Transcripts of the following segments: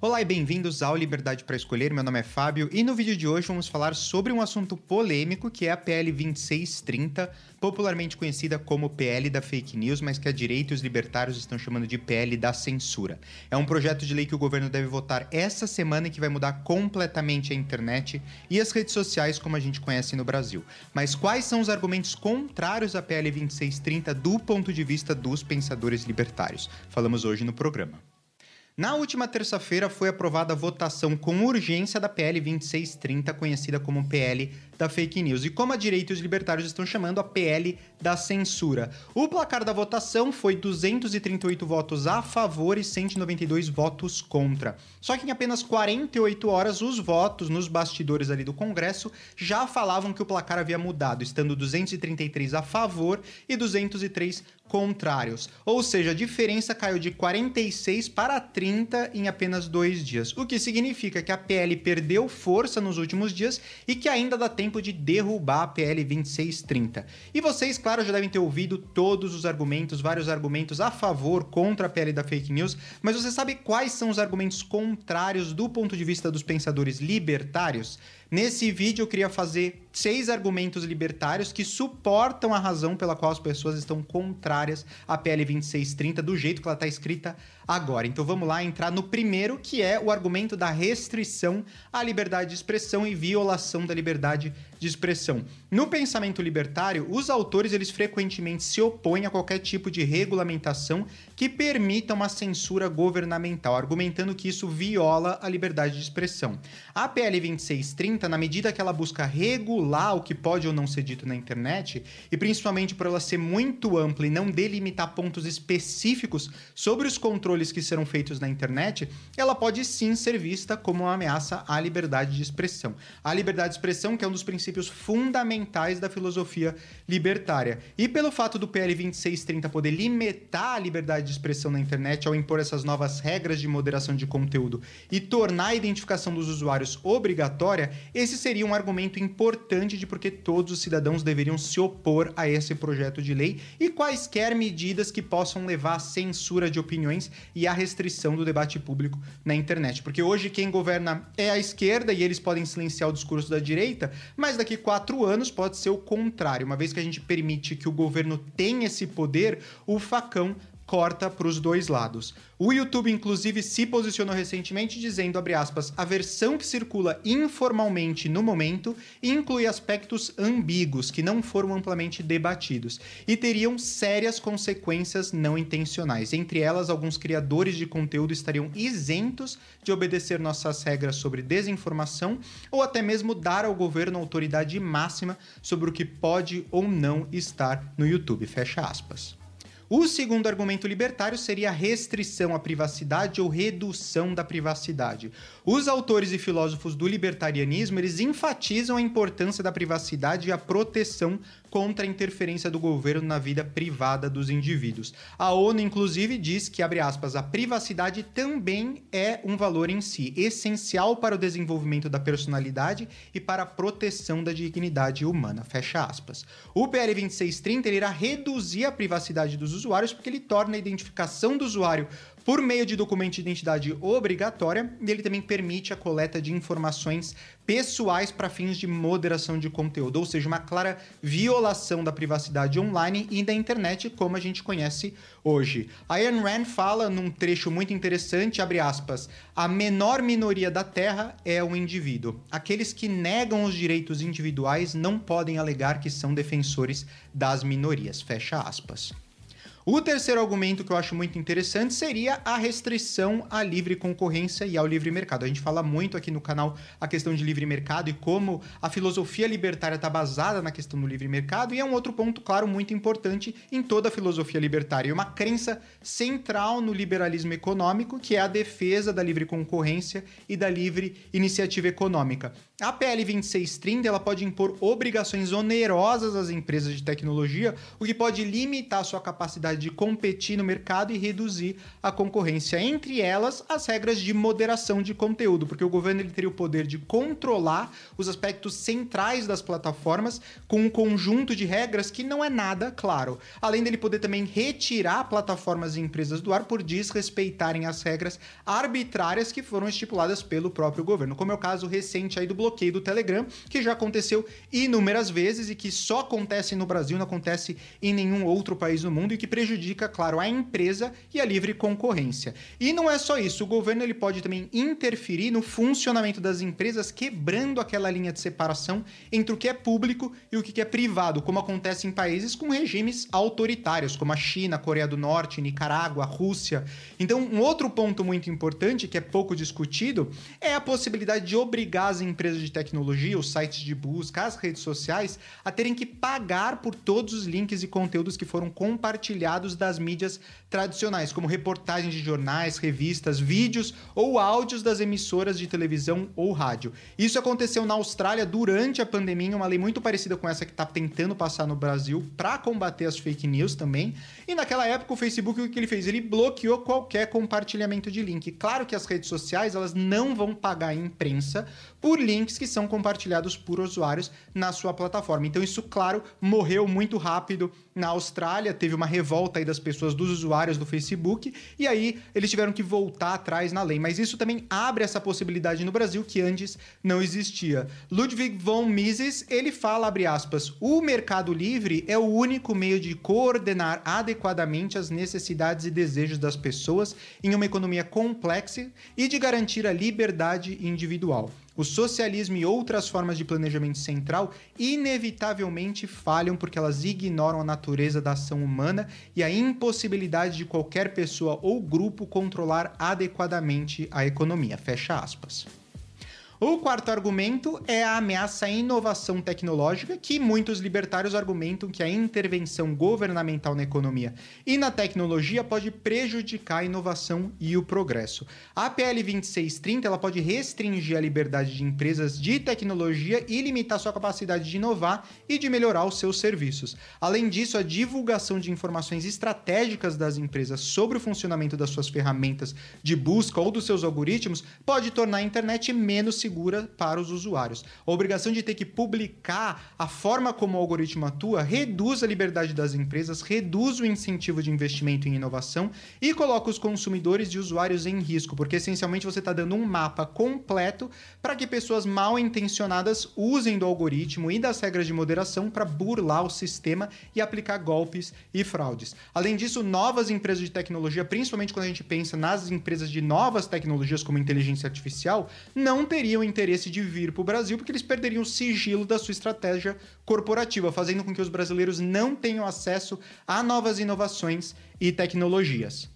Olá e bem-vindos ao Liberdade para Escolher. Meu nome é Fábio e no vídeo de hoje vamos falar sobre um assunto polêmico que é a PL 2630, popularmente conhecida como PL da fake news, mas que a direita e os libertários estão chamando de PL da censura. É um projeto de lei que o governo deve votar essa semana e que vai mudar completamente a internet e as redes sociais como a gente conhece no Brasil. Mas quais são os argumentos contrários à PL 2630 do ponto de vista dos pensadores libertários? Falamos hoje no programa. Na última terça-feira foi aprovada a votação com urgência da PL 2630, conhecida como PL da fake news, e como a direita e os libertários estão chamando a PL da censura. O placar da votação foi 238 votos a favor e 192 votos contra. Só que em apenas 48 horas, os votos nos bastidores ali do Congresso já falavam que o placar havia mudado, estando 233 a favor e 203 contrários. Ou seja, a diferença caiu de 46 para 30 em apenas dois dias, o que significa que a PL perdeu força nos últimos dias e que ainda dá tempo de derrubar a PL 2630. E vocês, claro, já devem ter ouvido todos os argumentos, vários argumentos a favor, contra a PL da fake news, mas você sabe quais são os argumentos contrários do ponto de vista dos pensadores libertários? Nesse vídeo eu queria fazer seis argumentos libertários que suportam a razão pela qual as pessoas estão contrárias à PL 2630 do jeito que ela está escrita agora. Então vamos lá entrar no primeiro, que é o argumento da restrição à liberdade de expressão e violação da liberdade de expressão. No pensamento libertário, os autores eles frequentemente se opõem a qualquer tipo de regulamentação que permita uma censura governamental, argumentando que isso viola a liberdade de expressão. A PL 2630, na medida que ela busca regular o que pode ou não ser dito na internet, e principalmente por ela ser muito ampla e não delimitar pontos específicos sobre os controles que serão feitos na internet, ela pode sim ser vista como uma ameaça à liberdade de expressão. A liberdade de expressão, que é um dos princípios princípios fundamentais da filosofia libertária. E pelo fato do PL 2630 poder limitar a liberdade de expressão na internet ao impor essas novas regras de moderação de conteúdo e tornar a identificação dos usuários obrigatória, esse seria um argumento importante de porque todos os cidadãos deveriam se opor a esse projeto de lei e quaisquer medidas que possam levar à censura de opiniões e à restrição do debate público na internet. Porque hoje quem governa é a esquerda e eles podem silenciar o discurso da direita, mas daqui quatro anos pode ser o contrário. Uma vez que a gente permite que o governo tenha esse poder, o facão corta para os dois lados. O YouTube, inclusive, se posicionou recentemente dizendo, aspas, a versão que circula informalmente no momento inclui aspectos ambíguos que não foram amplamente debatidos e teriam sérias consequências não intencionais. Entre elas, alguns criadores de conteúdo estariam isentos de obedecer nossas regras sobre desinformação ou até mesmo dar ao governo autoridade máxima sobre o que pode ou não estar no YouTube. Fecha aspas. O segundo argumento libertário seria a restrição à privacidade ou redução da privacidade. Os autores e filósofos do libertarianismo, eles enfatizam a importância da privacidade e a proteção contra a interferência do governo na vida privada dos indivíduos. A ONU, inclusive, diz que, abre aspas, a privacidade também é um valor em si, essencial para o desenvolvimento da personalidade e para a proteção da dignidade humana, fecha aspas. O PL 2630 irá reduzir a privacidade dos usuários porque ele torna a identificação do usuário por meio de documento de identidade obrigatória e ele também permite a coleta de informações pessoais para fins de moderação de conteúdo, ou seja, uma clara violação da privacidade online e da internet como a gente conhece hoje. A Ayn Rand fala num trecho muito interessante, abre aspas, a menor minoria da Terra é o indivíduo. Aqueles que negam os direitos individuais não podem alegar que são defensores das minorias, fecha aspas. O terceiro argumento que eu acho muito interessante seria a restrição à livre concorrência e ao livre mercado. A gente fala muito aqui no canal a questão de livre mercado e como a filosofia libertária está basada na questão do livre mercado, e é um outro ponto, claro, muito importante em toda a filosofia libertária. E uma crença central no liberalismo econômico, que é a defesa da livre concorrência e da livre iniciativa econômica. A PL 2630 ela pode impor obrigações onerosas às empresas de tecnologia, o que pode limitar sua capacidade de competir no mercado e reduzir a concorrência. Entre elas, as regras de moderação de conteúdo, porque o governo ele teria o poder de controlar os aspectos centrais das plataformas com um conjunto de regras que não é nada claro. Além dele poder também retirar plataformas e empresas do ar por desrespeitarem as regras arbitrárias que foram estipuladas pelo próprio governo, como é o caso recente aí do bloqueio do Telegram, que já aconteceu inúmeras vezes e que só acontece no Brasil, não acontece em nenhum outro país do mundo e que prejudica, claro, a empresa e a livre concorrência. E não é só isso, o governo ele pode também interferir no funcionamento das empresas, quebrando aquela linha de separação entre o que é público e o que é privado, como acontece em países com regimes autoritários, como a China, Coreia do Norte, Nicarágua, Rússia. Então, um outro ponto muito importante, que é pouco discutido, é a possibilidade de obrigar as empresas de tecnologia, os sites de busca, as redes sociais, a terem que pagar por todos os links e conteúdos que foram compartilhados das mídias tradicionais, como reportagens de jornais, revistas, vídeos ou áudios das emissoras de televisão ou rádio. Isso aconteceu na Austrália durante a pandemia, uma lei muito parecida com essa que está tentando passar no Brasil para combater as fake news também. E naquela época o Facebook o que ele fez? Ele bloqueou qualquer compartilhamento de link. Claro que as redes sociais elas não vão pagar a imprensa por links que são compartilhados por usuários na sua plataforma. Então isso, claro, morreu muito rápido na Austrália, teve uma revolta aí das pessoas, dos usuários do Facebook, e aí eles tiveram que voltar atrás na lei. Mas isso também abre essa possibilidade no Brasil que antes não existia. Ludwig von Mises, ele fala, abre aspas, o mercado livre é o único meio de coordenar adequadamente as necessidades e desejos das pessoas em uma economia complexa e de garantir a liberdade individual. O socialismo e outras formas de planejamento central inevitavelmente falham porque elas ignoram a natureza da ação humana e a impossibilidade de qualquer pessoa ou grupo controlar adequadamente a economia. Fecha aspas. O quarto argumento é a ameaça à inovação tecnológica, que muitos libertários argumentam que a intervenção governamental na economia e na tecnologia pode prejudicar a inovação e o progresso. A PL 2630 ela pode restringir a liberdade de empresas de tecnologia e limitar sua capacidade de inovar e de melhorar os seus serviços. Além disso, a divulgação de informações estratégicas das empresas sobre o funcionamento das suas ferramentas de busca ou dos seus algoritmos pode tornar a internet menos segura para os usuários. A obrigação de ter que publicar a forma como o algoritmo atua reduz a liberdade das empresas, reduz o incentivo de investimento em inovação e coloca os consumidores e usuários em risco, porque essencialmente você está dando um mapa completo para que pessoas mal intencionadas usem do algoritmo e das regras de moderação para burlar o sistema e aplicar golpes e fraudes. Além disso, novas empresas de tecnologia, principalmente quando a gente pensa nas empresas de novas tecnologias como inteligência artificial, não teriam teriam interesse de vir para o Brasil porque eles perderiam o sigilo da sua estratégia corporativa, fazendo com que os brasileiros não tenham acesso a novas inovações e tecnologias.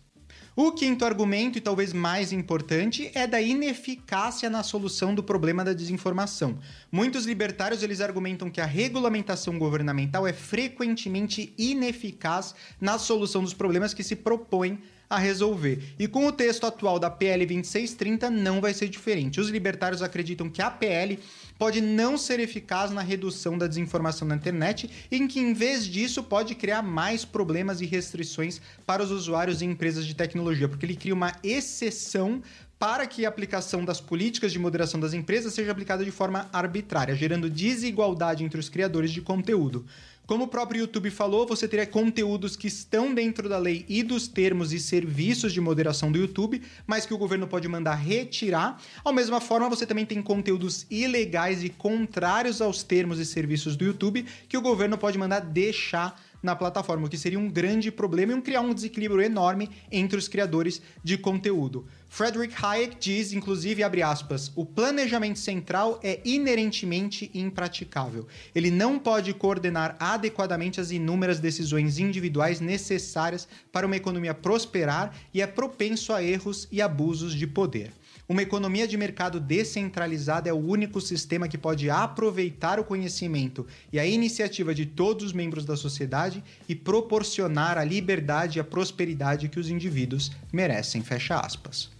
O quinto argumento, e talvez mais importante, é da ineficácia na solução do problema da desinformação. Muitos libertários eles argumentam que a regulamentação governamental é frequentemente ineficaz na solução dos problemas que se propõem a resolver. E com o texto atual da PL 2630 não vai ser diferente. Os libertários acreditam que a PL pode não ser eficaz na redução da desinformação na internet, em que em vez disso pode criar mais problemas e restrições para os usuários e empresas de tecnologia, porque ele cria uma exceção para que a aplicação das políticas de moderação das empresas seja aplicada de forma arbitrária, gerando desigualdade entre os criadores de conteúdo. Como o próprio YouTube falou, você teria conteúdos que estão dentro da lei e dos termos e serviços de moderação do YouTube, mas que o governo pode mandar retirar. Ao mesma forma, você também tem conteúdos ilegais e contrários aos termos e serviços do YouTube que o governo pode mandar deixar na plataforma, o que seria um grande problema e um criar um desequilíbrio enorme entre os criadores de conteúdo. Frederick Hayek diz, inclusive, abre aspas, o planejamento central é inerentemente impraticável. Ele não pode coordenar adequadamente as inúmeras decisões individuais necessárias para uma economia prosperar e é propenso a erros e abusos de poder. Uma economia de mercado descentralizada é o único sistema que pode aproveitar o conhecimento e a iniciativa de todos os membros da sociedade e proporcionar a liberdade e a prosperidade que os indivíduos merecem. Fecha aspas.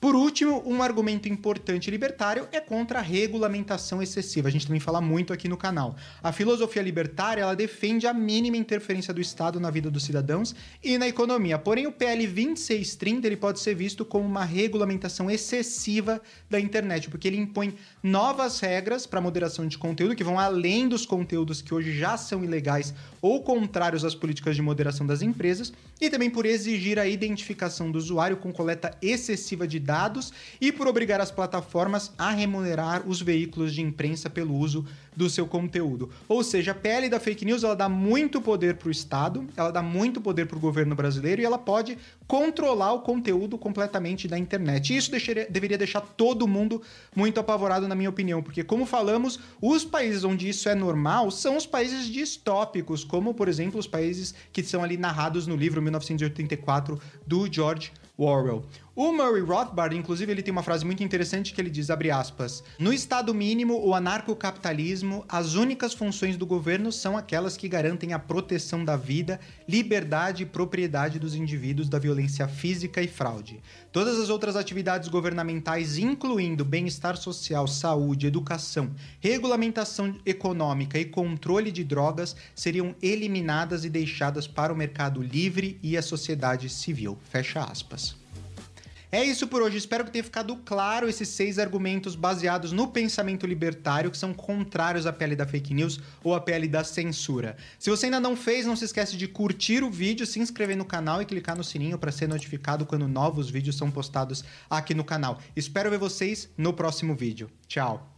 Por último, um argumento importante libertário é contra a regulamentação excessiva. A gente também fala muito aqui no canal. A filosofia libertária ela defende a mínima interferência do Estado na vida dos cidadãos e na economia. Porém, o PL 2630 ele pode ser visto como uma regulamentação excessiva da internet, porque ele impõe novas regras para moderação de conteúdo que vão além dos conteúdos que hoje já são ilegais ou contrários às políticas de moderação das empresas, e também por exigir a identificação do usuário com coleta excessiva de dados e por obrigar as plataformas a remunerar os veículos de imprensa pelo uso do seu conteúdo. Ou seja, a PL da fake news ela dá muito poder para o Estado, ela dá muito poder para o governo brasileiro e ela pode controlar o conteúdo completamente da internet. E isso deixaria, deveria deixar todo mundo muito apavorado, na minha opinião, porque, como falamos, os países onde isso é normal são os países distópicos, como, por exemplo, os países que são ali narrados no livro 1984 do George Orwell. O Murray Rothbard, inclusive, ele tem uma frase muito interessante que ele diz, abre aspas, no estado mínimo, o anarcocapitalismo, as únicas funções do governo são aquelas que garantem a proteção da vida, liberdade e propriedade dos indivíduos da violência física e fraude. Todas as outras atividades governamentais, incluindo bem-estar social, saúde, educação, regulamentação econômica e controle de drogas, seriam eliminadas e deixadas para o mercado livre e a sociedade civil. Fecha aspas. É isso por hoje. Espero que tenha ficado claro esses seis argumentos baseados no pensamento libertário que são contrários à pele da fake news ou à pele da censura. Se você ainda não fez, não se esquece de curtir o vídeo, se inscrever no canal e clicar no sininho para ser notificado quando novos vídeos são postados aqui no canal. Espero ver vocês no próximo vídeo. Tchau!